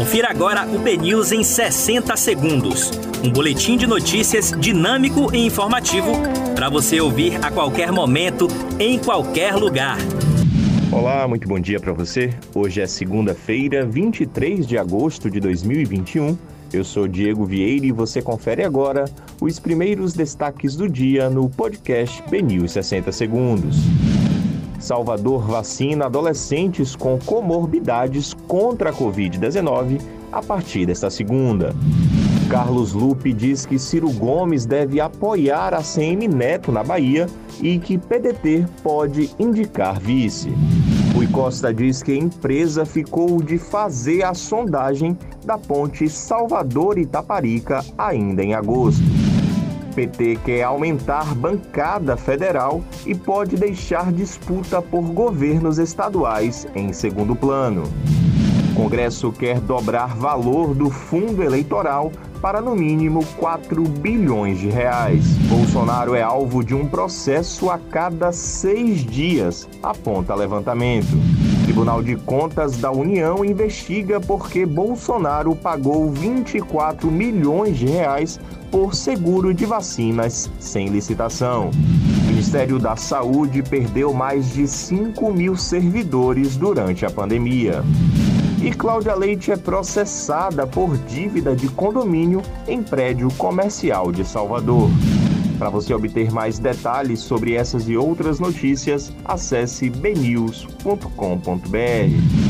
Confira agora o BNews em 60 segundos. Um boletim de notícias dinâmico e informativo para você ouvir a qualquer momento, em qualquer lugar. Olá, muito bom dia para você. Hoje é segunda-feira, 23 de agosto de 2021. Eu sou Diego Vieira e você confere agora os primeiros destaques do dia no podcast BNews 60 segundos. Salvador vacina adolescentes com comorbidades contra a Covid-19 a partir desta segunda. Carlos Lupe diz que Ciro Gomes deve apoiar a CM Neto na Bahia e que PDT pode indicar vice. Rui Costa diz que a empresa ficou de fazer a sondagem da ponte Salvador-Itaparica ainda em agosto. PT quer aumentar bancada federal e pode deixar disputa por governos estaduais em segundo plano. O Congresso quer dobrar valor do fundo eleitoral para no mínimo 4 bilhões de reais. Bolsonaro é alvo de um processo a cada seis dias, aponta levantamento. Tribunal de Contas da União investiga porque Bolsonaro pagou 24 milhões de reais por seguro de vacinas sem licitação. O Ministério da Saúde perdeu mais de 5 mil servidores durante a pandemia. E Cláudia Leite é processada por dívida de condomínio em prédio comercial de Salvador. Para você obter mais detalhes sobre essas e outras notícias, acesse bnews.com.br.